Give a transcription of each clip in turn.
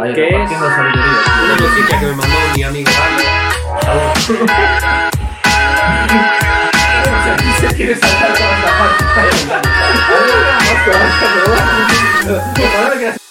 Ahí, que es una noticia que me mandó mi amigo Se quiere saltar con parte.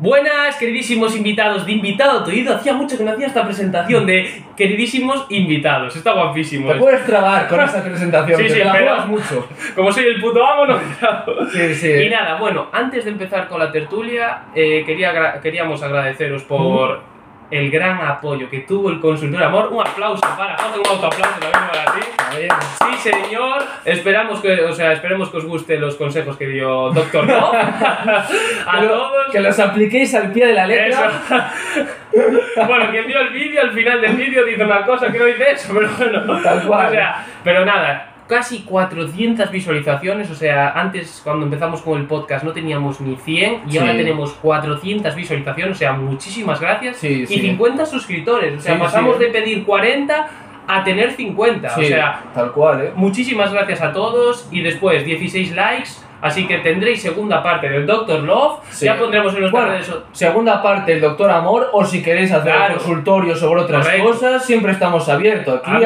Buenas, queridísimos invitados de Invitado Toido. Hacía mucho que no hacía esta presentación de queridísimos invitados. Está guapísimo. Te puedes trabar con esa presentación, Sí, que sí, te la pero- juegas mucho. Como soy el puto amo, no me. Sí, sí. Y nada, bueno, antes de empezar con la tertulia, eh, quería queríamos agradeceros por el gran apoyo que tuvo el consultor Amor. Un aplauso para José, un autoaplauso también para ti. Sí, señor. Esperamos que, o sea, esperemos que os gusten los consejos que dio Doctor No. A Pero todos. Que los apliquéis al pie de la letra. Eso. bueno, quien vio el vídeo, al final del vídeo dice una cosa que no dice eso, pero bueno. Tal cual. O sea, pero nada, casi 400 visualizaciones, o sea, antes cuando empezamos con el podcast no teníamos ni 100 y Sí. ahora tenemos 400 visualizaciones, o sea, muchísimas gracias. Sí, y sí. 50 suscriptores, o sea, pasamos de pedir 40 a tener 50, Sí, o sea, tal cual, ¿eh? Muchísimas gracias a todos y después 16 likes, así que tendréis segunda parte del Doctor Love. Sí. Ya pondremos en nuestras Bueno, redes so- segunda parte, el doctor Amor, o si queréis hacer Claro. consultorio sobre otras Correcto. cosas, siempre estamos abiertos. Aquí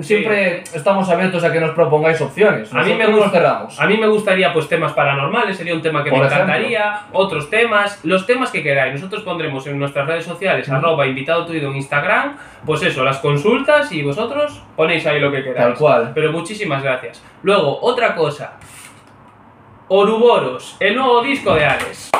sí. siempre estamos abiertos a que nos propongáis opciones. A mí me nos cerramos. A mí me gustaría pues temas paranormales, sería un tema que Por me ejemplo. encantaría, otros temas, los temas que queráis. Nosotros pondremos en nuestras redes sociales, Ujú. arroba invitado tuido en Instagram, pues eso, las consultas y vosotros ponéis ahí lo que queráis. Tal cual. Pero muchísimas gracias. Luego, otra cosa. Oruboros, el nuevo disco de Alex.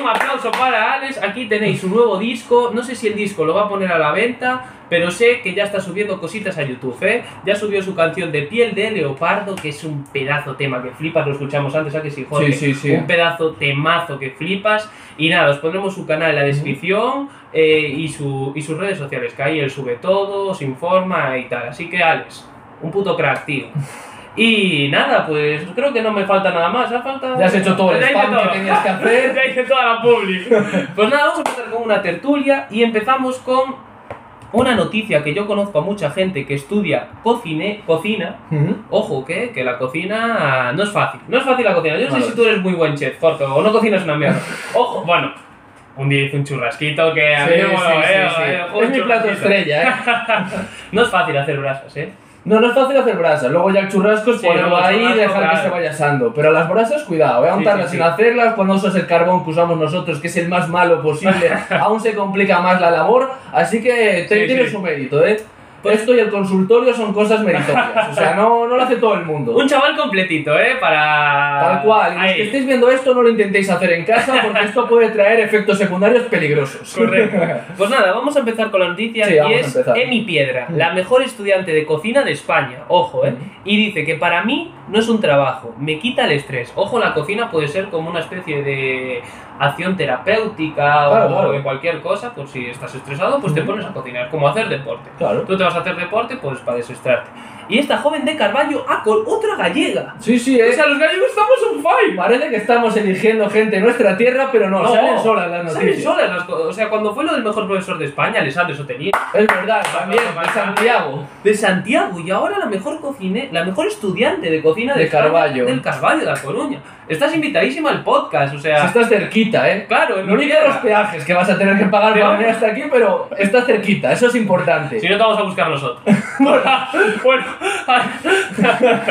Un aplauso para Alex. Aquí tenéis su nuevo disco. No sé si el disco lo va a poner a la venta, pero sé que ya está subiendo cositas a YouTube, ¿eh? Ya subió su canción de Piel de Leopardo, que es un pedazo tema que flipas. Lo escuchamos antes, ¿a que sí, Jorge? Sí, sí, sí. Un pedazo temazo que flipas. Y nada, os pondremos su canal en la descripción eh, y, su, y sus redes sociales, que ahí él sube todo, os informa y tal. Así que, Alex, un puto crack, tío. Y nada, pues creo que no me falta nada más. ¿Ha falta? Ya has hecho todo el Ya spam que todo. tenías que hacer. ya hice toda la publi. Pues nada, vamos a empezar con una tertulia y empezamos con una noticia que yo conozco a mucha gente que estudia cocine, cocina. Ojo, que, que la cocina no es fácil. No es fácil la cocina. Yo no sé si tú eres muy buen chef, Jorge, o no cocinas una mierda. Ojo, bueno. Un día hice un churrasquito que a mí Sí, me sí, eh, eh, Es mi plato estrella, ¿eh? No es fácil hacer brasas, ¿eh? No, no es fácil hacer brasas. Luego ya el churrasco es Sí, ponerlo ahí y dejar que claro. se vaya asando. Pero las brasas, cuidado, voy a Sí, untarlas sí, hacerlas. Cuando usas el carbón que usamos nosotros, que es el más malo posible, aún se complica más la labor. Así que te- tiene su mérito, ¿eh? Esto y el consultorio son cosas meritorias. O sea, no, no lo hace todo el mundo. Un chaval completito, ¿eh? Para... Tal cual. Y los que estéis viendo esto, no lo intentéis hacer en casa porque esto puede traer efectos secundarios peligrosos. Correcto. Pues nada, vamos a empezar con la noticia Sí, y es. Emi Piedra, Mm. la mejor estudiante de cocina de España. Ojo, ¿eh? Mm. Y dice que para mí no es un trabajo, me quita el estrés. Ojo, la cocina puede ser como una especie de acción terapéutica Claro, o claro. cualquier cosa. Pues si estás estresado, pues te pones a cocinar, como hacer deporte. Claro. Tú te vas a hacer deporte, pues para desestrarte. Y esta joven de Carballo, ah, con otra gallega. Sí, sí, O ¿eh? sea, los gallegos estamos on fire. Parece que estamos eligiendo gente de nuestra tierra, pero no, salen solas las Salen noticias. solas las co- O sea, cuando fue lo del mejor profesor de España, Alessandro Sotelier, Es verdad, también, de Santiago. de Santiago y ahora la mejor cocine, la mejor estudiante de cocina de, De España, Carballo. del Carballo de La Coruña. Estás invitadísima al podcast, o Si sea, estás cerquita, ¿eh? claro, en único Piedra. los peajes que vas a tener que pagar para venir hasta aquí, pero está cerquita, eso es importante. Si no te vamos a buscar nosotros. bueno,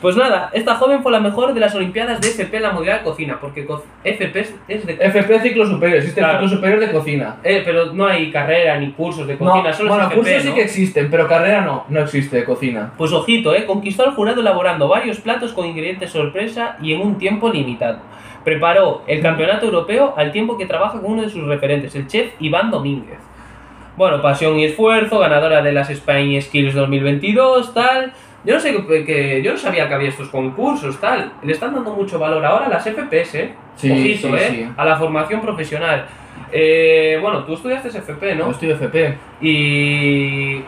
pues nada, esta joven fue la mejor de las Olimpiadas de FP la modalidad cocina, porque co- FP es- es de FP ciclo superior, existe Claro. el ciclo superior de cocina. eh, pero no hay carrera ni cursos de cocina, solo bueno, es FP, cursos sí ¿no? que existen, pero carrera no, no existe de cocina. Pues ojito, ¿eh? conquistó al jurado elaborando varios platos con ingredientes sorpresa y en un tiempo limitado. Preparó el campeonato europeo al tiempo que trabaja con uno de sus referentes, el chef Iván Domínguez. Bueno, pasión y esfuerzo, ganadora de las Spain Skills 2022, tal. Yo no sé que, que- yo no sabía que había estos concursos, tal. Le están dando mucho valor ahora a las FPS, ¿eh? Sí, Ojito, sí, ¿eh? sí. A la formación profesional. Eh, bueno, tú estudiaste FP, Yo ¿no? estoy FP. Y.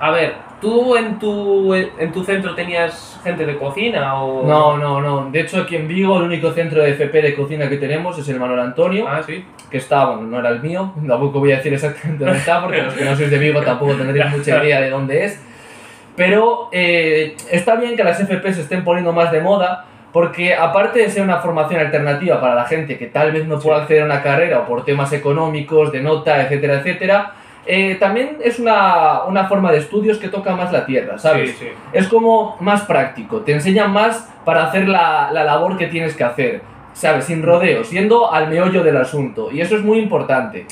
A ver, ¿tú en tu, en tu centro tenías gente de cocina o.? No, no, no. De hecho, aquí en Vigo, el único centro de FP de cocina que tenemos es el Manuel Antonio, Ah, sí. que está, bueno, no era el mío, tampoco voy a decir exactamente dónde está, porque los que no sois de Vigo tampoco tendréis mucha idea de dónde es. Pero eh, está bien que las FP se estén poniendo más de moda, porque aparte de ser una formación alternativa para la gente que tal vez no pueda acceder a una carrera o por temas económicos, de nota, etcétera, etcétera, eh, también es una, una forma de estudios que toca más la tierra, ¿sabes? Sí, sí. Es como más práctico, te enseñan más para hacer la, la labor que tienes que hacer, ¿sabes? Sin rodeos, yendo al meollo del asunto. Y eso es muy importante.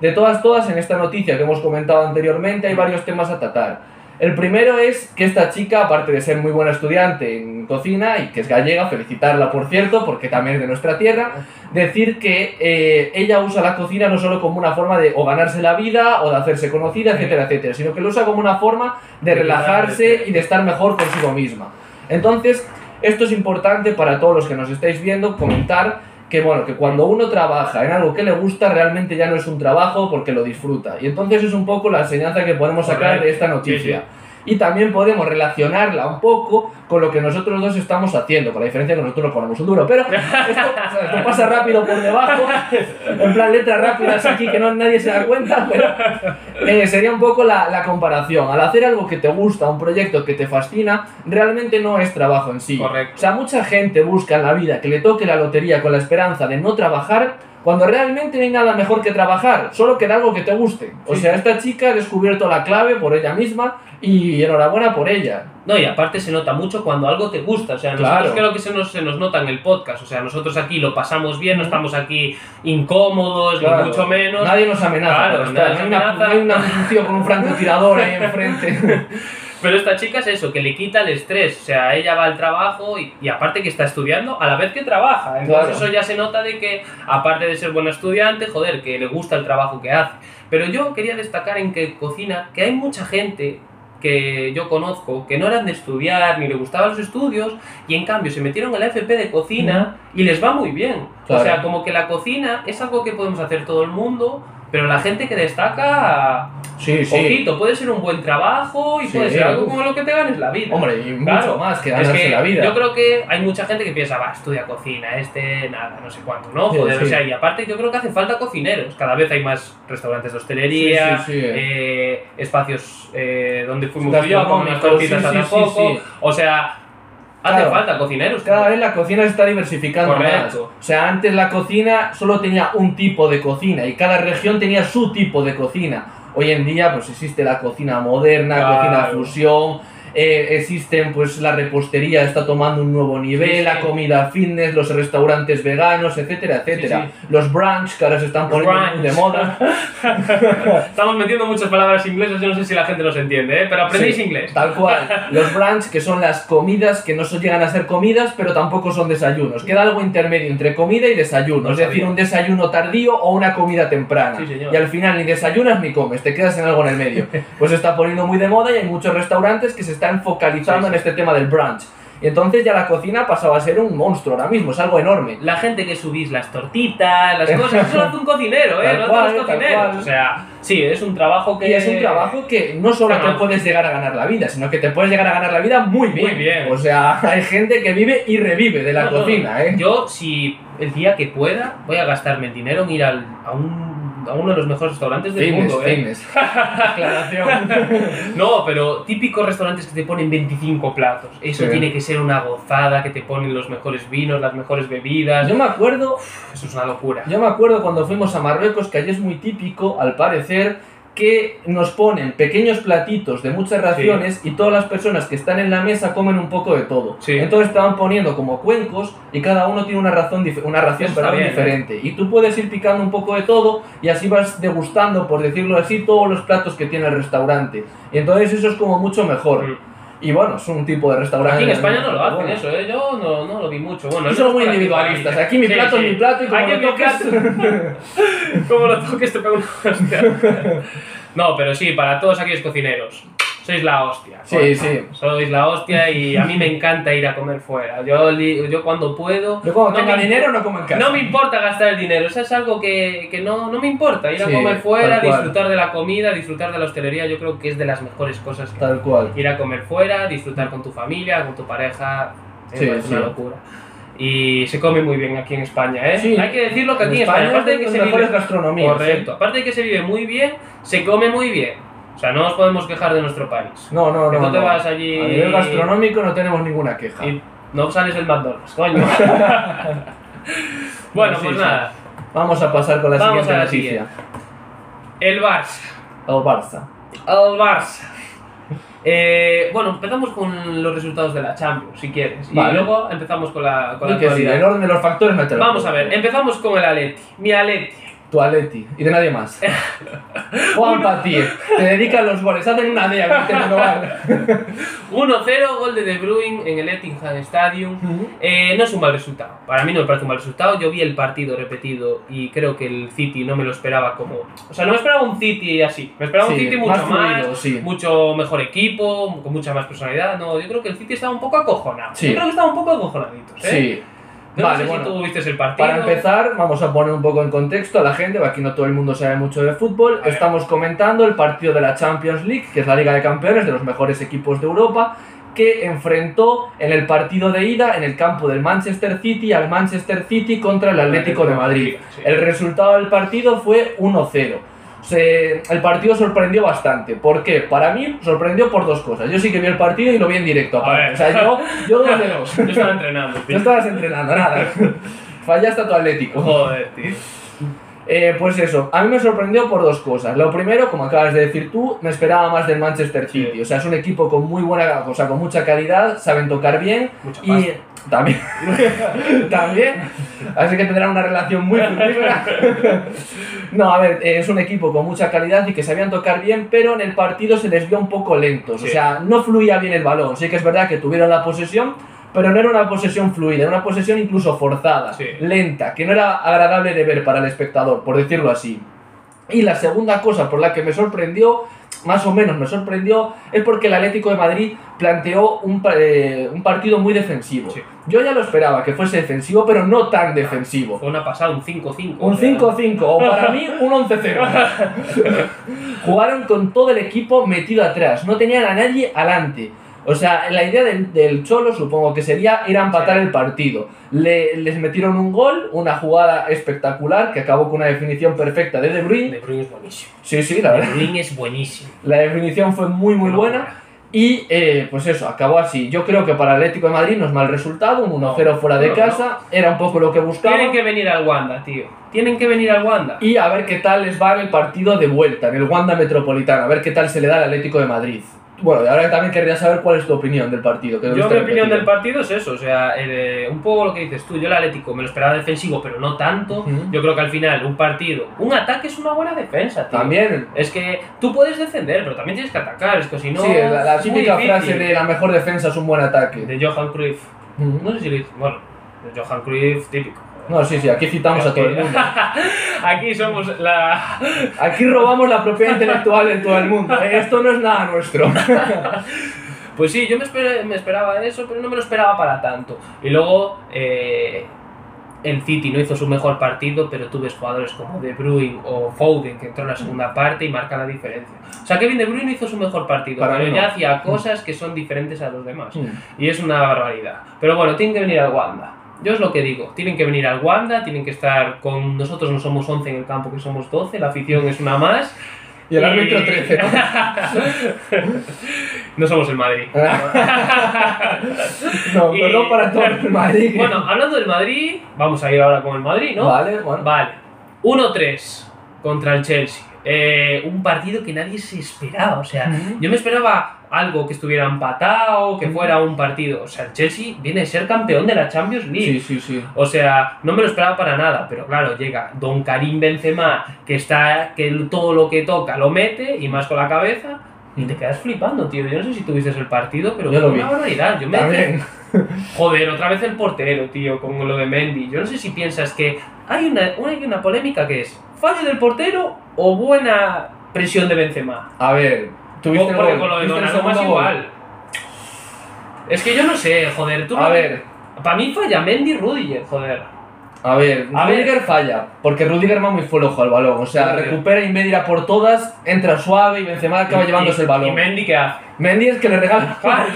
De todas, todas, en esta noticia que hemos comentado anteriormente hay varios temas a tratar. El primero es que esta chica, aparte de ser muy buena estudiante en cocina y que es gallega, felicitarla por cierto, porque también es de nuestra tierra, decir que eh, ella usa la cocina no solo como una forma de o ganarse la vida o de hacerse conocida, etcétera, etcétera, sino que lo usa como una forma de relajarse. y de estar mejor consigo misma. Entonces, esto es importante para todos los que nos estáis viendo, comentar que bueno, que cuando uno trabaja en algo que le gusta, realmente ya no es un trabajo porque lo disfruta. Y entonces es un poco la enseñanza que podemos sacar de esta noticia. Y también podemos relacionarla un poco con lo que nosotros dos estamos haciendo, con la diferencia que nosotros nos ponemos un duro. Pero esto, o sea, esto pasa rápido por debajo, en plan letras rápidas aquí que no, nadie se da cuenta, pero eh, sería un poco la, la comparación. Al hacer algo que te gusta, un proyecto que te fascina, realmente no es trabajo en sí. Correcto. O sea, mucha gente busca en la vida que le toque la lotería con la esperanza de no trabajar, cuando realmente no hay nada mejor que trabajar, solo que de algo que te guste. O Sí. sea, esta chica ha descubierto la clave por ella misma y enhorabuena por ella. No, y aparte se nota mucho cuando algo te gusta. O sea, nosotros Claro. creo que se nos, se nos nota en el podcast. O sea, nosotros aquí lo pasamos bien, no estamos aquí incómodos, Claro. ni mucho menos. Nadie nos amenaza. Claro, no, hay una, amenaza. hay una- un tío con un francotirador ahí enfrente. Pero esta chica es eso, que le quita el estrés. O sea, ella va al trabajo y, y aparte que está estudiando a la vez que trabaja. Entonces Claro. eso ya se nota de que, aparte de ser buena estudiante, joder, que le gusta el trabajo que hace. Pero yo quería destacar en que cocina, que hay mucha gente que yo conozco que no eran de estudiar ni le gustaban los estudios y en cambio se metieron en la FP de cocina y les va muy bien. Claro. O sea, como que la cocina es algo que podemos hacer todo el mundo, pero la gente que destaca, Sí, sí. ojito, puede ser un buen trabajo y Sí, puede ser algo uf. como lo que te ganes la vida. Hombre, y Claro. mucho más que Es ganarse que la vida. yo creo que hay mucha gente que piensa, va, estudia cocina, este nada, no sé cuánto, ¿no? Joder, o sea, y aparte yo creo que hace falta cocineros. Cada vez hay más restaurantes de hostelería, sí. eh, espacios eh, donde fuimos tú y yo a comer unas tortitas sí, poco. sí. O sea, hace Claro. falta cocineros. Cada vez la cocina se está diversificando más. Correcto. O sea, antes la cocina solo tenía un tipo de cocina y cada región tenía su tipo de cocina. Hoy en día pues existe la cocina moderna, Claro. cocina fusión, eh, existen pues la repostería está tomando un nuevo nivel, Sí, sí. la comida fitness, los restaurantes veganos, etcétera, etcétera. Sí, Los brunch que ahora se están Los poniendo muy de brunch. moda. Estamos metiendo muchas palabras inglesas, yo no sé si la gente nos entiende, ¿eh? pero aprendéis Sí, inglés. Tal cual. Los brunch, que son las comidas que no llegan a ser comidas, pero tampoco son desayunos. Queda algo intermedio entre comida y desayuno. No es decir, sabía. un desayuno tardío o una comida temprana. Sí, señor. y al final ni desayunas ni comes, te quedas en algo en el medio. Pues se está poniendo muy de moda y hay muchos restaurantes que se están focalizando Sí, sí. en este tema del brunch. Y entonces ya la cocina pasaba a ser un monstruo ahora mismo, es algo enorme. La gente que subís las tortitas, las cosas, eso lo hace un cocinero, ¿eh? Tal Lo hacen cual, los cocineros. O sea, sí, es un trabajo que. Y es un trabajo que no solo Claro. te puedes llegar a ganar la vida, sino que te puedes llegar a ganar la vida muy bien. Muy bien. O sea, hay gente que vive y revive de la No, no, cocina, ¿eh? Yo, si el día que pueda, voy a gastarme el dinero en ir al- a, un, a uno de los mejores restaurantes del Fitness, mundo, ¿eh? Aclaración. No, pero típicos restaurantes que te ponen 25 platos. Eso Sí. tiene que ser una gozada, que te ponen los mejores vinos, las mejores bebidas. Yo me acuerdo, Eso es una locura. yo me acuerdo cuando fuimos a Marruecos, que allí es muy típico, al parecer, que nos ponen pequeños platitos de muchas raciones y todas las personas que están en la mesa comen un poco de todo. Sí. Entonces te van poniendo como cuencos y cada uno tiene una, razón, una ración perdón, bien, ¿eh? diferente. Y tú puedes ir picando un poco de todo y así vas degustando, por decirlo así, todos los platos que tiene el restaurante. Y entonces eso es como mucho mejor. Mm. Y bueno, es un tipo de restaurante. Aquí en España no lo hacen bueno. eso, ¿eh? Yo no, no lo vi mucho. Bueno, es muy aquí, individualistas. Aquí mi Sí, plato sí. es mi plato y como Aquí lo toques... Como lo toques te pego una hostia. No, pero sí, para todos aquellos cocineros. Sois la hostia. Sí, coño. sí. Sois la hostia y a mí me encanta ir a comer fuera. Yo, yo cuando puedo... Yo cuando no tenga me- dinero no como en casa. No me importa gastar el dinero, eso es algo que, que no, no me importa. Ir a Sí, comer fuera, disfrutar de la comida, disfrutar de la hostelería, yo creo que es de las mejores cosas que Tal cual. Ir a comer fuera, disfrutar con tu familia, con tu pareja, me Sí, una sí. locura. Y se come muy bien aquí en España, ¿eh? Sí. Hay que decirlo que aquí en España, España aparte de es que se vive... gastronomías. Correcto. Aparte de que se vive muy bien, se come muy bien. O sea, no nos podemos quejar de nuestro país. No, no, Que no. tú te no. vas allí- A nivel gastronómico no tenemos ninguna queja. Y No sales del McDonald's, coño. bueno, Sí, pues sí. nada. Vamos a pasar con la Vamos siguiente a la noticia. siguiente. El Barça. El Barça. El Barça. Eh, bueno, empezamos con los resultados de la Champions, si quieres. Y luego empezamos con la, con la que sí, el orden de los factores no te lo Vamos a puedo. ver, empezamos con el Atleti. Mi Atleti. Tu Atleti. Y de nadie más. Juan Pati. Te dedican los goles. Hacen una D aquí en global. 1-0, gol de De Bruyne en el Etihad Stadium. Eh, no es un mal resultado. Para mí no me parece un mal resultado. Yo vi el partido repetido y creo que el City no me lo esperaba como. O sea, no me esperaba un City así. Me esperaba un Sí, City mucho más más, fluido, sí. mucho mejor equipo, con mucha más personalidad. No, yo creo que el City estaba un poco acojonado. Sí. Yo creo que estaba un poco acojonadito. ¿eh? Sí. No vale, sé bueno. si tú viste el partido. Para empezar, vamos a poner un poco en contexto a la gente, aquí no todo el mundo sabe mucho de fútbol. A ver. Estamos comentando el partido de la Champions League, que es la Liga de Campeones de los mejores equipos de Europa, que enfrentó en el partido de ida en el campo del Manchester City al Manchester City contra el Atlético de Madrid. El resultado del partido fue 1-0. Se- el partido sorprendió bastante. ¿Por qué? Para mí sorprendió por dos cosas. Yo sí que vi el partido y lo vi en directo. Aparte. O sea, yo, yo dos de dos. Yo estaba entrenando, No tío. estabas entrenando, nada. Fallaste a tu Atlético. Joder, tío. Eh, pues eso, a mí me sorprendió por dos cosas. Lo primero, como acabas de decir tú, me esperaba más del Manchester City. Sí. O sea, es un equipo con muy buena, o sea, con mucha calidad, saben tocar bien Mucha y pasta. también, también, así que tendrán una relación muy fructífera. no, a ver, eh, es un equipo con mucha calidad y que sabían tocar bien, pero en el partido se les vio un poco lentos. O sea, no fluía bien el balón. Sí que es verdad que tuvieron la posesión, pero no era una posesión fluida, era una posesión incluso forzada, Sí. lenta, que no era agradable de ver para el espectador, por decirlo así. Y la segunda cosa por la que me sorprendió, más o menos me sorprendió, es porque el Atlético de Madrid planteó un, eh, un partido muy defensivo. Sí. Yo ya lo esperaba que fuese defensivo, pero no tan defensivo. Fue una pasada, un 5-5. Un o sea, 5-5, o para mí un 11-0. Jugaron con todo el equipo metido atrás, no tenían a nadie adelante. O sea, la idea del, del Cholo supongo que sería ir a empatar el partido. Le- les metieron un gol, una jugada espectacular que acabó con una definición perfecta de De Bruyne. De Bruyne es buenísimo. Sí, sí, la De verdad. Bruyne es buenísimo. La definición fue muy, muy buena. Y eh, pues eso, acabó así. Yo creo que para el Atlético de Madrid no es mal resultado, un 1-0 fuera de no, casa, era un poco lo que buscaba. Tienen que venir al Wanda, tío. Tienen que venir al Wanda. Y a ver qué tal les va en el partido de vuelta, en el Wanda Metropolitano, a ver qué tal se le da al Atlético de Madrid. Bueno, y ahora también querría saber cuál es tu opinión del partido. Yo mi opinión del partido es eso, o sea, eh, un poco lo que dices tú, yo el Atlético me lo esperaba defensivo, pero no tanto. Yo creo que al final un partido, un ataque es una buena defensa, tío. También, Es que tú puedes defender, pero también tienes que atacar, es que si no... sí, la, típica frase de la mejor defensa es un buen ataque. De Johan Cruyff. No sé si lo dice, bueno, de Johan Cruyff típico. No, sí, sí, aquí citamos a todo el mundo. Aquí somos la... Aquí robamos la propiedad intelectual de todo el mundo. ¿eh? Esto no es nada nuestro. Pues sí, yo me, esper- me esperaba eso, pero no me lo esperaba para tanto. Y luego eh, el City no hizo su mejor partido, pero tú ves jugadores como De Bruyne o Foden que entró en la segunda parte y marca la diferencia. O sea, Kevin De Bruyne hizo su mejor partido, Para pero ya hacía cosas que son diferentes a los demás. Mm. Y es una barbaridad. Pero bueno, tienen que venir al Wanda. Yo es lo que digo, tienen que venir al Wanda, tienen que estar con nosotros, no somos 11 en el campo, que somos 12, la afición es una más. Y el árbitro 13. no somos el Madrid. no, Y- perdón para todo el Madrid. Bueno, hablando del Madrid, vamos a ir ahora con el Madrid, ¿no? Vale, bueno. Vale. 1-3 contra el Chelsea. Eh, un partido que nadie se esperaba. O sea, yo me esperaba algo que estuviera empatado, que fuera un partido. O sea, el Chelsea viene a ser campeón de la Champions League. Sí, sí, sí. O sea, no me lo esperaba para nada, pero claro, llega Don Karim Benzema, que está, que todo lo que toca lo mete, y más con la cabeza, y te quedas flipando, tío. Yo no sé si tuviste el partido, pero Yo fue lo vi. una barbaridad. Yo me. Joder, otra vez el portero, tío, con lo de Mendy. Yo no sé si piensas que hay una, una, hay una polémica que es fallo del portero o buena presión de Benzema. A ver, tuviste el Porque gol. con lo de ¿Viste el Donnarumma es segundo gol? igual. Es que yo no sé, joder, tú A no- ver, Para mí falla Mendy Rudiger, joder. a ver, A ver. Rudiger falla, porque Rudiger va muy flojo al balón, o sea, Rudiger. recupera y en vez de ir a por todas, entra suave y Benzema acaba Y- llevándose y- el balón. ¿Y Mendy qué hace? Mendy es que le regala,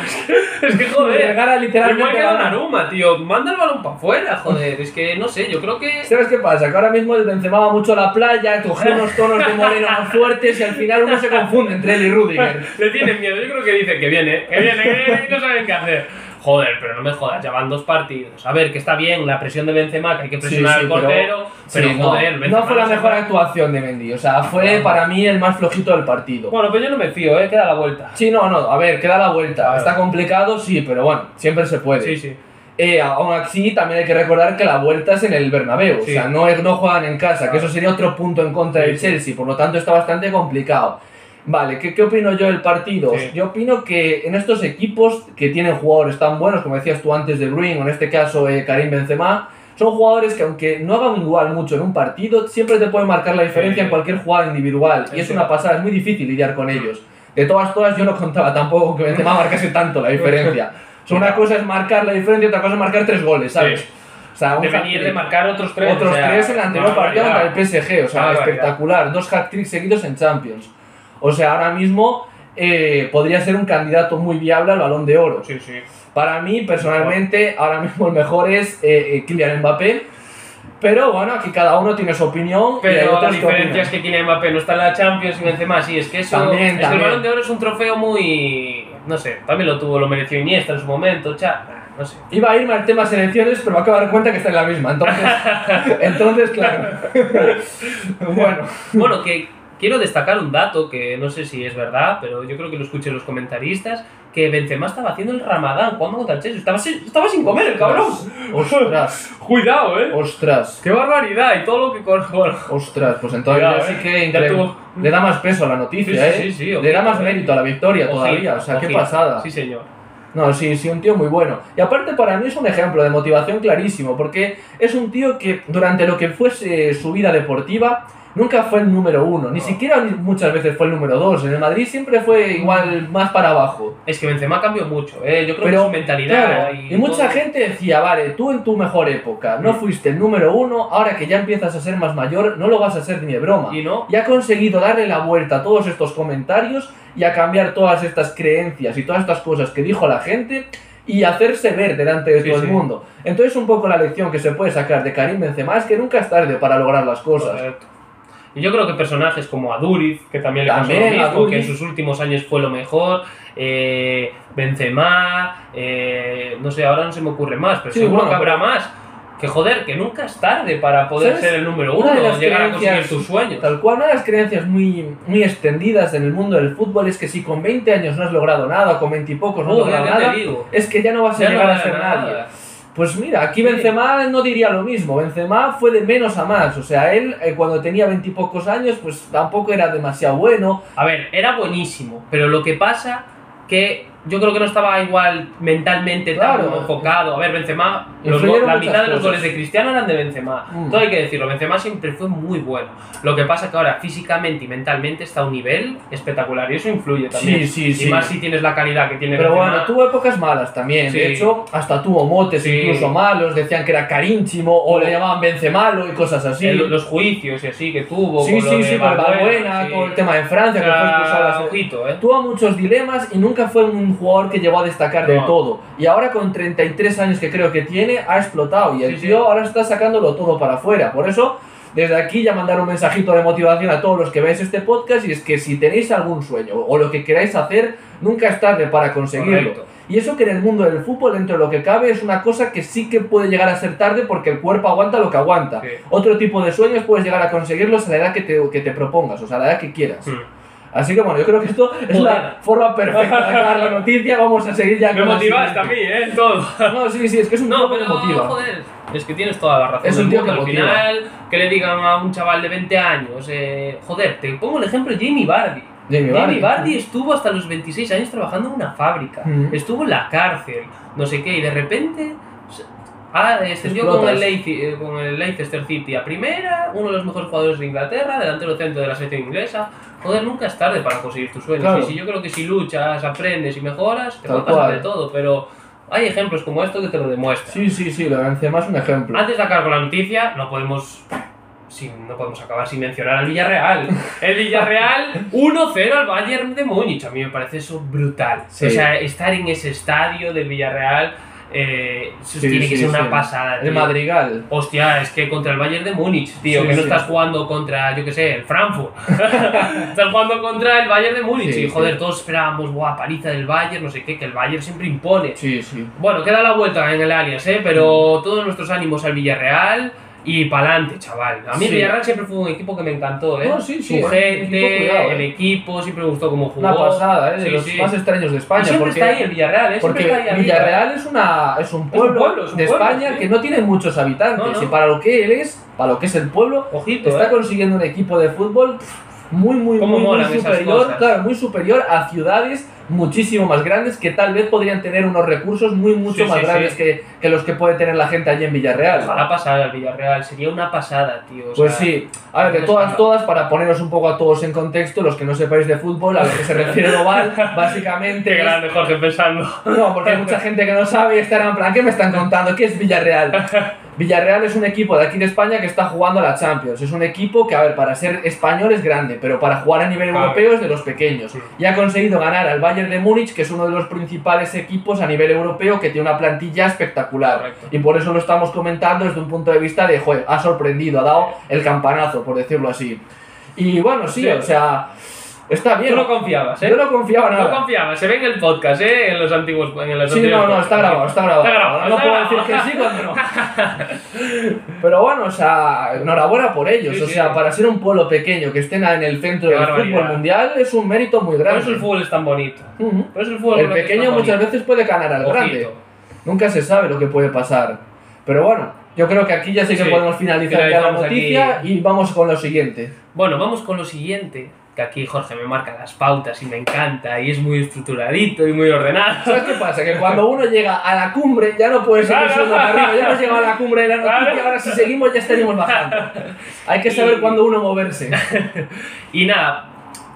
es que le joder. regala literalmente Igual que. Donnarumma, tío. Manda el balón para afuera, joder. Es que no sé, yo creo que. ¿Sabes qué pasa? Que ahora mismo el Benzema va mucho a la playa, coge unos tonos de moreno más fuertes y al final uno se confunde entre él y Rudiger. Le tienen miedo, yo creo que dicen que viene, que viene, que no saben qué hacer. Joder, pero no me jodas, ya van dos partidos. A ver, que está bien la presión de Benzema, que hay que presionar Sí, sí, al portero, pero, Sí, no, joder, Benzema no fue la mejor actuación de Mendy, o sea, fue No. para mí el más flojito del partido. Bueno, pero yo no me fío, eh, queda la vuelta. Sí, no, no, a ver, queda la vuelta. Claro. Está complicado, sí, pero bueno, siempre se puede. Sí, sí. Eh, aún así, también hay que recordar que la vuelta es en el Bernabéu, o sea, no, no juegan en casa, que eso sería otro punto en contra del. Chelsea, por lo tanto está bastante complicado. Vale, ¿qué, qué opino yo del partido? Sí. Yo opino que en estos equipos que tienen jugadores tan buenos, como decías tú antes de Bruin, o en este caso eh, Karim Benzema, son jugadores que aunque no hagan igual mucho en un partido, siempre te pueden marcar la diferencia en cualquier jugada individual, y es una pasada, es muy difícil lidiar con ellos. De todas, todas, yo no contaba tampoco que Benzema marcase tanto la diferencia. O sea, una cosa es marcar la diferencia y otra cosa es marcar tres goles, ¿sabes? Sí. O sea, un De venir de marcar otros tres. Otros o sea, tres en el anterior partido contra el PSG, o sea, espectacular. Dos hat-tricks seguidos en Champions. O sea, ahora mismo eh, podría ser un candidato muy viable al balón de oro. Sí, sí. Para mí, personalmente, ahora mismo el mejor es eh, eh, Kylian Mbappé. Pero bueno, aquí cada uno tiene su opinión. Pero la diferencia es que Kylian Mbappé no está en la Champions y Benzema sí, es que eso... También, es que el Balón de Oro es un trofeo muy... No sé, también lo tuvo, lo mereció Iniesta en su momento, cha, no sé. Iba a irme al tema selecciones, pero me acabo de dar cuenta que está en la misma. Entonces, entonces claro. bueno. Bueno, que quiero destacar un dato que no sé si es verdad, pero yo creo que lo escuché los comentaristas, que Benzema estaba haciendo el ramadán jugando contra el Chelsea. Estaba, sin- estaba sin comer el cabrón. Ostras. Cuidado, eh. Ostras. Qué barbaridad y todo lo que... bueno, Ostras, pues entonces Cuidado, sí eh. que incre- tuvo- le da más peso a la noticia, Sí, ¿eh? sí, sí, sí, le ojito, da más eh. mérito a la victoria todavía, o sea, qué pasada. Sí, señor. No, sí, sí, un tío muy bueno. Y aparte para mí es un ejemplo de motivación clarísimo, porque es un tío que durante lo que fuese su vida deportiva, nunca fue el número uno, ni siquiera muchas veces fue el número dos. En el Madrid siempre fue igual más para abajo. Es que Benzema cambió mucho, ¿eh? Yo creo Pero, que su mentalidad Claro, y, y mucha gente decía, vale, tú en tu mejor época no Mm. fuiste el número uno, ahora que ya empiezas a ser más mayor, no lo vas a ser ni de broma. Y no, y ha conseguido darle la vuelta a todos estos comentarios y a cambiar todas estas creencias y todas estas cosas que dijo la gente y hacerse ver delante de Sí, todo sí. el mundo. Entonces un poco la lección que se puede sacar de Karim Benzema es que nunca es tarde para lograr las cosas. Correcto. Y yo creo que personajes como Aduriz, que también le pasó También, lo mismo, Aduriz. que en sus últimos años fue lo mejor, eh, Benzema, eh, no sé, ahora no se me ocurre más, pero Sí, seguro bueno, que habrá más. Que joder, que nunca es tarde para poder ¿Sabes? ser el número uno, llegar a conseguir tus sueños. Tal cual, una de las creencias muy, muy extendidas en el mundo del fútbol es que si con 20 años no has logrado nada, con 20 y pocos no has Oh, logrado nada, es que ya no vas a no llegar a ser nada. nadie. Pues mira, aquí. Benzema no diría lo mismo. Benzema fue de menos a más. O sea, él eh, cuando tenía veintipocos años, pues tampoco era demasiado bueno. A ver, era buenísimo, pero lo que pasa que yo creo que no estaba igual mentalmente Claro. tan enfocado. A ver, Benzema, los la mitad de los goles de Cristiano eran de Benzema. Mm. Todo hay que decirlo, Benzema siempre fue muy bueno. Lo que pasa que ahora físicamente y mentalmente está a un nivel espectacular y eso influye también. Sí, sí, y sí. más si tienes la calidad que tiene Pero Benzema. bueno, tuvo épocas malas también. Sí. De hecho, hasta tuvo motes Sí. incluso malos. Decían que era carinchimo o le llamaban Benzemalo y cosas así. El- los juicios y así que tuvo. sí, con lo sí, de sí, con Balbuena, con el tema de Francia, O que fue sea, expulsado ojito, ¿eh? Tuvo muchos dilemas y nunca fue un jugador que llegó a destacar del No. todo. Y ahora con 33 años que creo que tiene, ha explotado. Y el Sí, sí. tío ahora está sacándolo todo para afuera. Por eso, desde aquí ya mandar un mensajito de motivación a todos los que veis este podcast. Y es que si tenéis algún sueño o lo que queráis hacer, nunca es tarde para conseguirlo. Correcto. Y eso que en el mundo del fútbol, dentro de lo que cabe, es una cosa que sí que puede llegar a ser tarde porque el cuerpo aguanta lo que aguanta. Sí. Otro tipo de sueños puedes llegar a conseguirlos a la edad que te, que te propongas, o sea, a la edad que quieras. Mm. Así que bueno, yo creo que esto es la forma perfecta de acabar la noticia. Vamos a seguir ya Me con motivaste a mí, ¿eh? Todo. No, sí, sí, es que es un No, tío que motiva. joder, es que tienes toda la razón. Es un tío mundo. que Al motiva. final, que le digan a un chaval de 20 años, eh, joder, te pongo el ejemplo de Jamie Vardy. Jamie Jamie Vardy. Vardy estuvo hasta los 26 años trabajando en una fábrica, Mm. estuvo en la cárcel, no sé qué, y de repente ah, ascendió con el. Leicester, eh, con el Leicester City a primera, uno de los mejores jugadores de Inglaterra, delantero centro de la selección inglesa. Joder, nunca es tarde para conseguir tus sueños. Claro. Y si yo creo que si luchas, aprendes y mejoras, te puede pasar de todo, pero hay ejemplos como esto que te lo demuestran. Sí, sí, sí, de Benzema es un ejemplo. Antes de acabar con la noticia, no podemos, sin, no podemos acabar sin mencionar al Villarreal. El Villarreal 1-0 al Bayern de Múnich. A mí me parece eso brutal. Sí. O sea, estar en ese estadio del Villarreal eh, eso Sí, tiene que sí, ser una sí. pasada. El tío. Madrigal. Hostia, es que contra el Bayern de Múnich, tío, que no estás jugando contra, yo qué sé, el Frankfurt. estás jugando contra el Bayern de Múnich y joder, todos esperábamos, guau, paliza del Bayern, no sé qué, que el Bayern siempre impone. Sí, sí. Bueno, queda la vuelta en el Allianz, ¿eh? Pero todos nuestros ánimos al Villarreal y pa'lante, chaval. A mí el Sí. Villarreal siempre fue un equipo que me encantó, ¿eh? No, sí, sí, Su gente, equipo cuidado, ¿eh? el equipo, siempre me gustó cómo jugó. Una pasada, ¿eh? De Sí, los sí. más extraños de Y España. siempre porque, está ahí el Villarreal, ¿eh? Siempre porque está ahí arriba. Villarreal es, una, es un pueblo, pueblo, es un de pueblo, España que no tiene muchos habitantes. No, no. Y para lo que él es, para lo que es el pueblo, Ojito, está ¿eh? consiguiendo un equipo de fútbol muy, muy, muy, muy superior, claro, muy superior a ciudades muchísimo más grandes que tal vez podrían tener unos recursos muy, mucho Sí, más sí, grandes sí. Que, que los que puede tener la gente allí en Villarreal. Ojalá pasara al Villarreal, sería una pasada, tío. o Pues sea, sí, a ver, de todas, todas, para poneros un poco a todos en contexto, los que no sepáis de fútbol, a lo que se refiere Global, básicamente Qué grande, Jorge, pensando. No, porque hay mucha gente que no sabe y estará en plan, ¿qué me están contando? ¿Qué es Villarreal? Villarreal es un equipo de aquí de España que está jugando a la Champions. Es un equipo que, a ver, para ser español es grande, pero para jugar a nivel europeo es de los pequeños. Y ha conseguido ganar al Bayern de Múnich, que es uno de los principales equipos a nivel europeo que tiene una plantilla espectacular. Correcto. Y por eso lo estamos comentando desde un punto de vista de, joder, ha sorprendido, ha dado el campanazo, por decirlo así. Y bueno, sí, Sí. o sea, está bien. Tú no confiabas, ¿eh? Yo no confiaba No nada. confiabas, se ve en el podcast, ¿eh? En los antiguos. En los Sí, anteriores no, no, está grabado, está grabado. Está grabado, no está puedo grabado. decir que sí cuando no. Pero bueno, o sea, enhorabuena por ellos. Sí, o sí. sea, para ser un pueblo pequeño que estén en el centro Qué del barbaridad. fútbol mundial es un mérito muy Por grande. eso el fútbol es tan bonito. Ujú. Por eso el fútbol El es tan pequeño muchas bonito. veces puede ganar al Ojito. grande. Nunca se sabe lo que puede pasar. Pero bueno, yo creo que aquí ya sí que podemos finalizar ya la noticia aquí. y vamos con lo siguiente. Bueno, vamos con lo siguiente. Que aquí Jorge me marca las pautas y me encanta. Y es muy estructuradito y muy ordenado. ¿Sabes qué pasa? Que cuando uno llega a la cumbre ya no puede seguir subiendo arriba. Ya hemos llegado a la cumbre de la noticia, ahora si seguimos ya estaríamos bajando. Hay que saber Y- cuándo uno moverse. Y nada,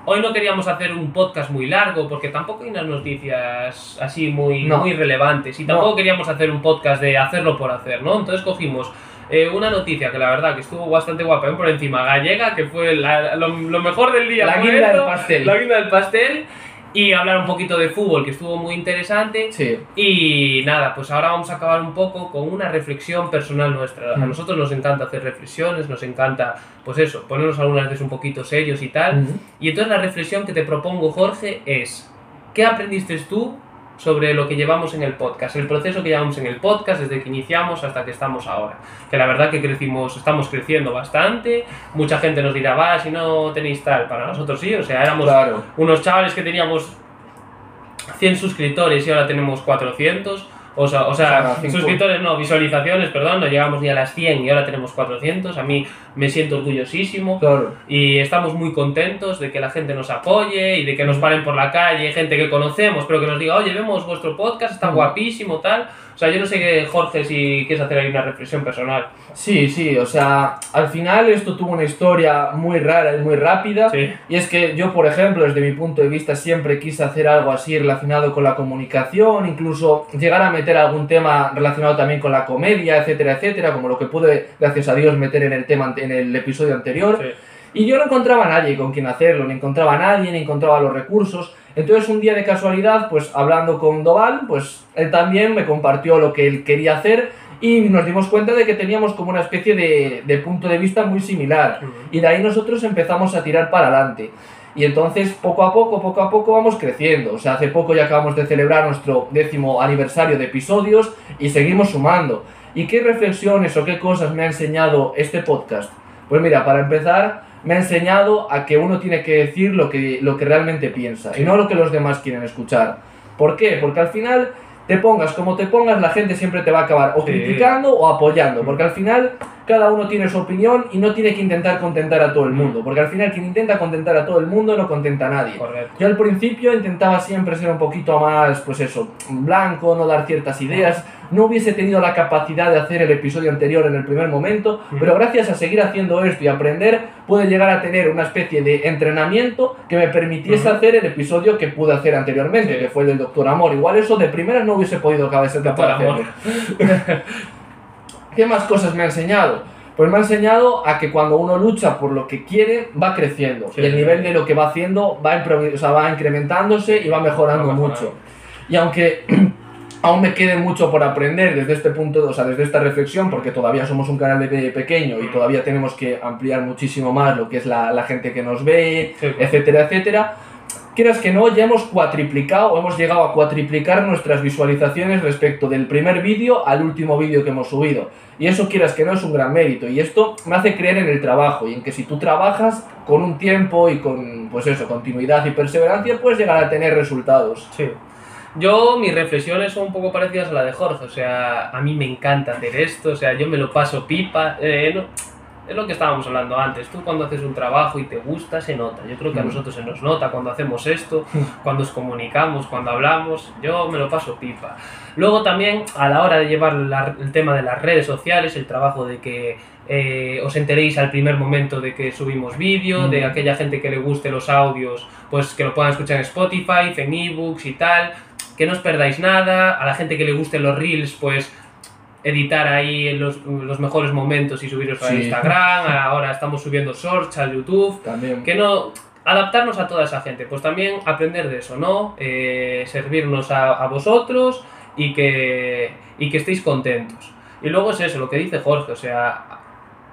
hoy no queríamos hacer un podcast muy largo porque tampoco hay unas noticias así muy, No. muy relevantes. Y No. tampoco queríamos hacer un podcast de hacerlo por hacer, ¿no? Entonces cogimos eh, una noticia que la verdad que estuvo bastante guapa, ¿eh? por encima gallega, que fue la- lo, lo mejor del día. La guinda del pastel. La guinda del pastel. Y hablar un poquito de fútbol, que estuvo muy interesante. Sí. Y nada, pues ahora vamos a acabar un poco con una reflexión personal nuestra. A Mm. nosotros nos encanta hacer reflexiones, nos encanta, pues eso, ponernos algunas veces un poquito serios y tal. Ujú. Y entonces la reflexión que te propongo, Jorge, es, ¿qué aprendiste tú sobre lo que llevamos en el podcast? El proceso que llevamos en el podcast desde que iniciamos hasta que estamos ahora. Que la verdad que crecimos, estamos creciendo bastante. Mucha gente nos dirá, va, si no tenéis tal. Para nosotros sí, o sea, éramos Claro. unos chavales que teníamos 100 suscriptores y ahora tenemos 400. O sea, o sea, O sea, cinco. suscriptores no, visualizaciones, perdón, no llegamos ni a las 100 y ahora tenemos 400. A mí me siento orgullosísimo Claro. y estamos muy contentos de que la gente nos apoye y de que nos paren por la calle, gente que conocemos, pero que nos diga, oye, vemos vuestro podcast, está Mm. guapísimo, tal. O sea, yo no sé, Jorge, si quieres hacer ahí una reflexión personal. Sí, sí, o sea, al final esto tuvo una historia muy rara y muy rápida. Sí. Y es que yo, por ejemplo, desde mi punto de vista, siempre quise hacer algo así relacionado con la comunicación, incluso llegar a meter algún tema relacionado también con la comedia, etcétera, etcétera, como lo que pude, gracias a Dios, meter en el tema en el episodio anterior. Sí. Y yo no encontraba a nadie con quien hacerlo, ni encontraba a nadie, ni encontraba los recursos. Entonces un día de casualidad, pues hablando con Doval, pues él también me compartió lo que él quería hacer y nos dimos cuenta de que teníamos como una especie de, de punto de vista muy similar. Y de ahí nosotros empezamos a tirar para adelante. Y entonces poco a poco, poco a poco vamos creciendo. O sea, hace poco ya acabamos de celebrar nuestro décimo aniversario de episodios y seguimos sumando. ¿Y qué reflexiones o qué cosas me ha enseñado este podcast? Pues mira, para empezar, me ha enseñado a que uno tiene que decir lo que, lo que realmente piensa y no lo que los demás quieren escuchar. ¿Por qué? Porque al final, te pongas como te pongas, la gente siempre te va a acabar o Sí. criticando o apoyando. Porque al final, cada uno tiene su opinión y no tiene que intentar contentar a todo el mundo. Porque al final, quien intenta contentar a todo el mundo no contenta a nadie. Correcto. Yo al principio intentaba siempre ser un poquito más, pues eso, blanco, no dar ciertas ideas. No hubiese tenido la capacidad de hacer el episodio anterior en el primer momento, pero gracias a seguir haciendo esto y aprender, pude llegar a tener una especie de entrenamiento que me permitiese hacer el episodio que pude hacer anteriormente, Sí. que fue el del Doctor Amor. Igual eso de primeras no hubiese podido acabar de capaz de Doctor Amor. hacerlo. ¿Qué más cosas me ha enseñado? Pues me ha enseñado a que cuando uno lucha por lo que quiere, va creciendo. Sí. y el nivel de lo que va haciendo va, o sea, va incrementándose y va mejorando Va mucho. Y aunque, aún me quede mucho por aprender desde este punto, o sea, desde esta reflexión, porque todavía somos un canal de pequeño y todavía tenemos que ampliar muchísimo más lo que es la, la gente que nos ve, Sí. etcétera, etcétera. Quieras que no, ya hemos cuatriplicado hemos llegado a cuatriplicar nuestras visualizaciones respecto del primer vídeo al último vídeo que hemos subido. Y eso, quieras que no, es un gran mérito. Y esto me hace creer en el trabajo y en que si tú trabajas con un tiempo y con, pues eso, continuidad y perseverancia, puedes llegar a tener resultados. Sí. Yo, mis reflexiones son un poco parecidas a la de Jorge, o sea, a mí me encanta hacer esto, o sea, yo me lo paso pipa, eh, es lo que estábamos hablando antes, tú cuando haces un trabajo y te gusta, se nota, yo creo que a Mm. nosotros se nos nota cuando hacemos esto, cuando os comunicamos, cuando hablamos, yo me lo paso pipa. Luego también, a la hora de llevar la- el tema de las redes sociales, el trabajo de que eh, os enteréis al primer momento de que subimos vídeo, de Mm. aquella gente que le guste los audios, pues que lo puedan escuchar en Spotify, en ebooks y tal, que no os perdáis nada, a la gente que le gusten los reels, pues editar ahí los, los mejores momentos y subirlos a Sí. Instagram, ahora estamos subiendo shorts a YouTube, También. que no adaptarnos a toda esa gente, pues también aprender de eso, ¿no? Eh, servirnos a, a vosotros y que, y que estéis contentos. Y luego es eso, lo que dice Jorge, o sea,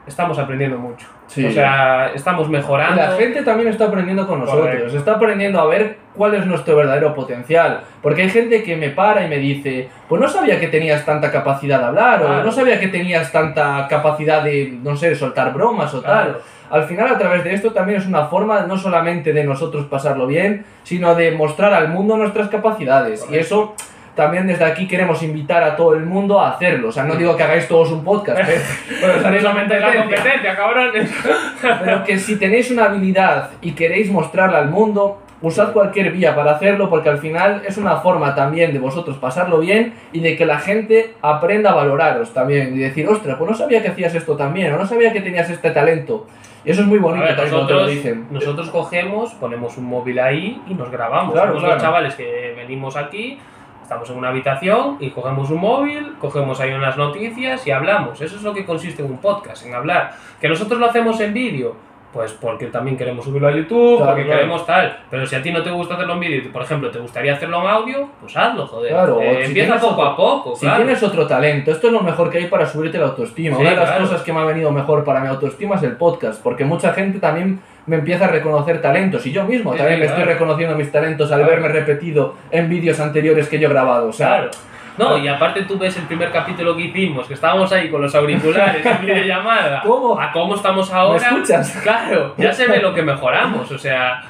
estamos aprendiendo mucho. Sí. O sea, estamos mejorando. La gente también está aprendiendo con nosotros, Correcto. está aprendiendo a ver cuál es nuestro verdadero potencial. Porque hay gente que me para y me dice, pues no sabía que tenías tanta capacidad de hablar, o no sabía que tenías tanta capacidad de, no sé, soltar bromas o Claro. tal. Al final, a través de esto también es una forma no solamente de nosotros pasarlo bien, sino de mostrar al mundo nuestras capacidades. Y eso también desde aquí queremos invitar a todo el mundo a hacerlo. O sea, no digo que hagáis todos un podcast, haréis la Solamente la competencia. cabrones. Pero que si tenéis una habilidad y queréis mostrarla al mundo, usad cualquier vía para hacerlo porque al final es una forma también de vosotros pasarlo bien y de que la gente aprenda a valoraros también y decir, ostras, pues no sabía que hacías esto también o no sabía que tenías este talento. Y eso es muy bonito ver, cuando te lo nosotros, dicen. nosotros cogemos, ponemos un móvil ahí y nos grabamos. Claro, Somos claro. los chavales que venimos aquí, estamos en una habitación y cogemos un móvil, cogemos ahí unas noticias y hablamos. Eso es lo que consiste en un podcast, en hablar. Que nosotros lo hacemos en vídeo, pues porque también queremos subirlo a YouTube, Claro, porque claro. queremos tal. Pero si a ti no te gusta hacerlo en vídeo y, por ejemplo, te gustaría hacerlo en audio, pues hazlo, joder. Claro, Eh, si empieza poco otro- a poco, Si claro. tienes otro talento, esto es lo mejor que hay para subirte la autoestima. Sí, Una de las cosas que me ha venido mejor para mi autoestima es el podcast, porque mucha gente también me empieza a reconocer talentos y yo mismo Sí, también sí, me estoy claro. reconociendo mis talentos al Claro. verme repetido en vídeos anteriores que yo he grabado. O sea, Claro. No, y aparte tú ves el primer capítulo que hicimos, que estábamos ahí con los auriculares en videollamada. ¿Cómo? A cómo estamos ¿me ahora. escuchas? Claro, ya se ve lo que mejoramos, o sea,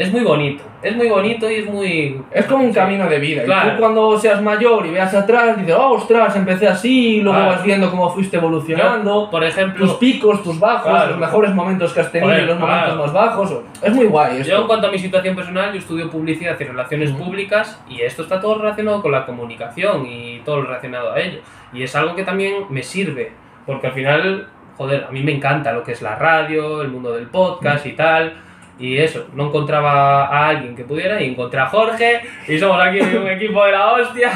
es muy bonito, es muy bonito y es muy... Es como un camino de vida. Y Claro. tú cuando seas mayor y veas atrás, dices, oh, ostras, empecé así, y luego Claro. vas viendo cómo fuiste evolucionando. Yo, por ejemplo, tus picos, tus bajos, Claro. los mejores momentos que has tenido y los momentos más bajos. Es muy guay esto. yo en cuanto a mi situación personal, yo estudio publicidad y relaciones públicas y esto está todo relacionado con la comunicación y todo lo relacionado a ello. Y es algo que también me sirve, porque al final, joder, a mí me encanta lo que es la radio, el mundo del podcast y tal. Y eso, no encontraba a alguien que pudiera y encontré a Jorge y somos aquí un equipo de la hostia.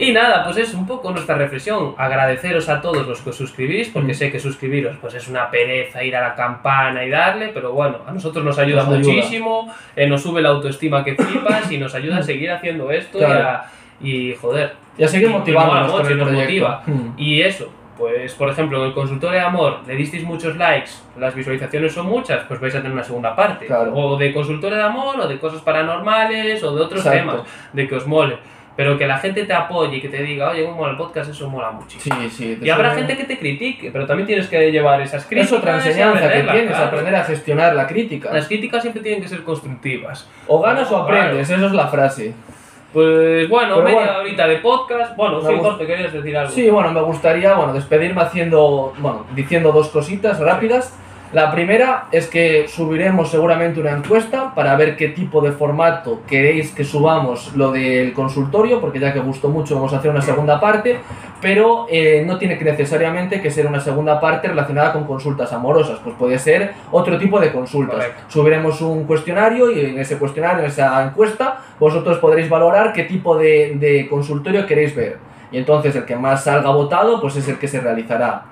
Y nada, pues es un poco nuestra reflexión. Agradeceros a todos los que os suscribís, porque Mm. sé que suscribiros pues es una pereza ir a la campana y darle, pero bueno, a nosotros nos ayuda Nos ayuda. muchísimo, eh, nos sube la autoestima que flipas y nos ayuda a seguir haciendo esto y, a- y, joder. Y a seguir y motivándonos y nos motiva. Mm. Y eso, pues por ejemplo, en el consultorio de amor le disteis muchos likes, las visualizaciones son muchas, pues vais a tener una segunda parte. Claro. O de consultorio de amor, o de cosas paranormales, o de otros Exacto. temas, de que os mole. Pero que la gente te apoye y que te diga, oye, ¿cómo mola el podcast? Eso mola muchísimo. Sí, sí. Y habrá gente que te critique, pero también tienes que llevar esas críticas. Es otra enseñanza que tienes, claro. aprender a gestionar la crítica. Las críticas siempre tienen que ser constructivas. O ganas o Claro. aprendes, esa es la frase. Pues bueno, Pero media bueno. horita de podcast. Bueno, sí, Jorge, querías decir algo. Sí, bueno, me gustaría bueno, despedirme haciendo, bueno, diciendo dos cositas rápidas. La primera es que subiremos seguramente una encuesta para ver qué tipo de formato queréis que subamos lo del consultorio, porque ya que gustó mucho vamos a hacer una segunda parte, pero eh, no tiene que necesariamente que ser una segunda parte relacionada con consultas amorosas, pues puede ser otro tipo de consultas. Correcto. Subiremos un cuestionario y en ese cuestionario, en esa encuesta, vosotros podréis valorar qué tipo de, de consultorio queréis ver. Y entonces el que más salga votado, pues es el que se realizará.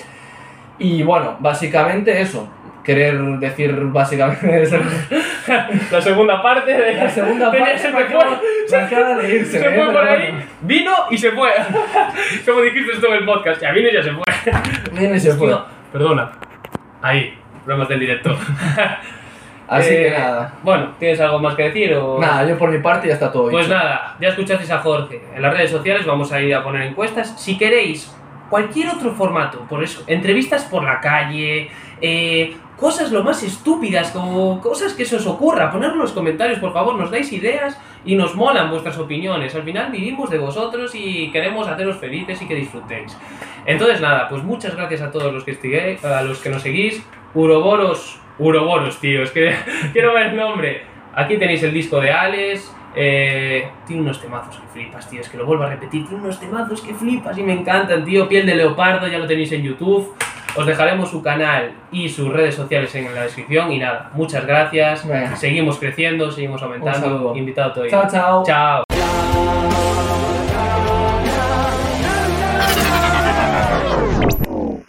Y bueno, básicamente eso. Querer decir básicamente La segunda parte de. la segunda parte se me fue. me acaba de irse, Se ¿eh? fue Pero por ahí, bueno. vino y se fue. Como dijiste esto en el podcast, ya vino y ya se fue. Viene y se fue. Perdona. Ahí, problemas del directo. Así Eh, que nada. Bueno, ¿tienes algo más que decir? O... Nada, yo por mi parte ya está todo Pues nada, ya escuchasteis a Jorge. En las redes sociales vamos a ir a poner encuestas. Si queréis cualquier otro formato, por eso, entrevistas por la calle, eh, cosas lo más estúpidas, como cosas que se os ocurra, ponerlo en los comentarios, por favor, nos dais ideas y nos molan vuestras opiniones. Al final vivimos de vosotros y queremos haceros felices y que disfrutéis. Entonces nada, pues muchas gracias a todos los que a los que nos seguís. Uroboros, Uroboros, tío, es que quiero ver el nombre. Aquí tenéis el disco de Alex. eh, tiene unos temazos que flipas, tío. Es que lo vuelvo a repetir. Tiene unos temazos que flipas y me encantan, tío. Piel de leopardo, ya lo tenéis en YouTube. Os dejaremos su canal y sus redes sociales en la descripción. Y nada, muchas gracias. Venga. Seguimos creciendo, seguimos aumentando. Invitado todo. Chao, chao. Chao.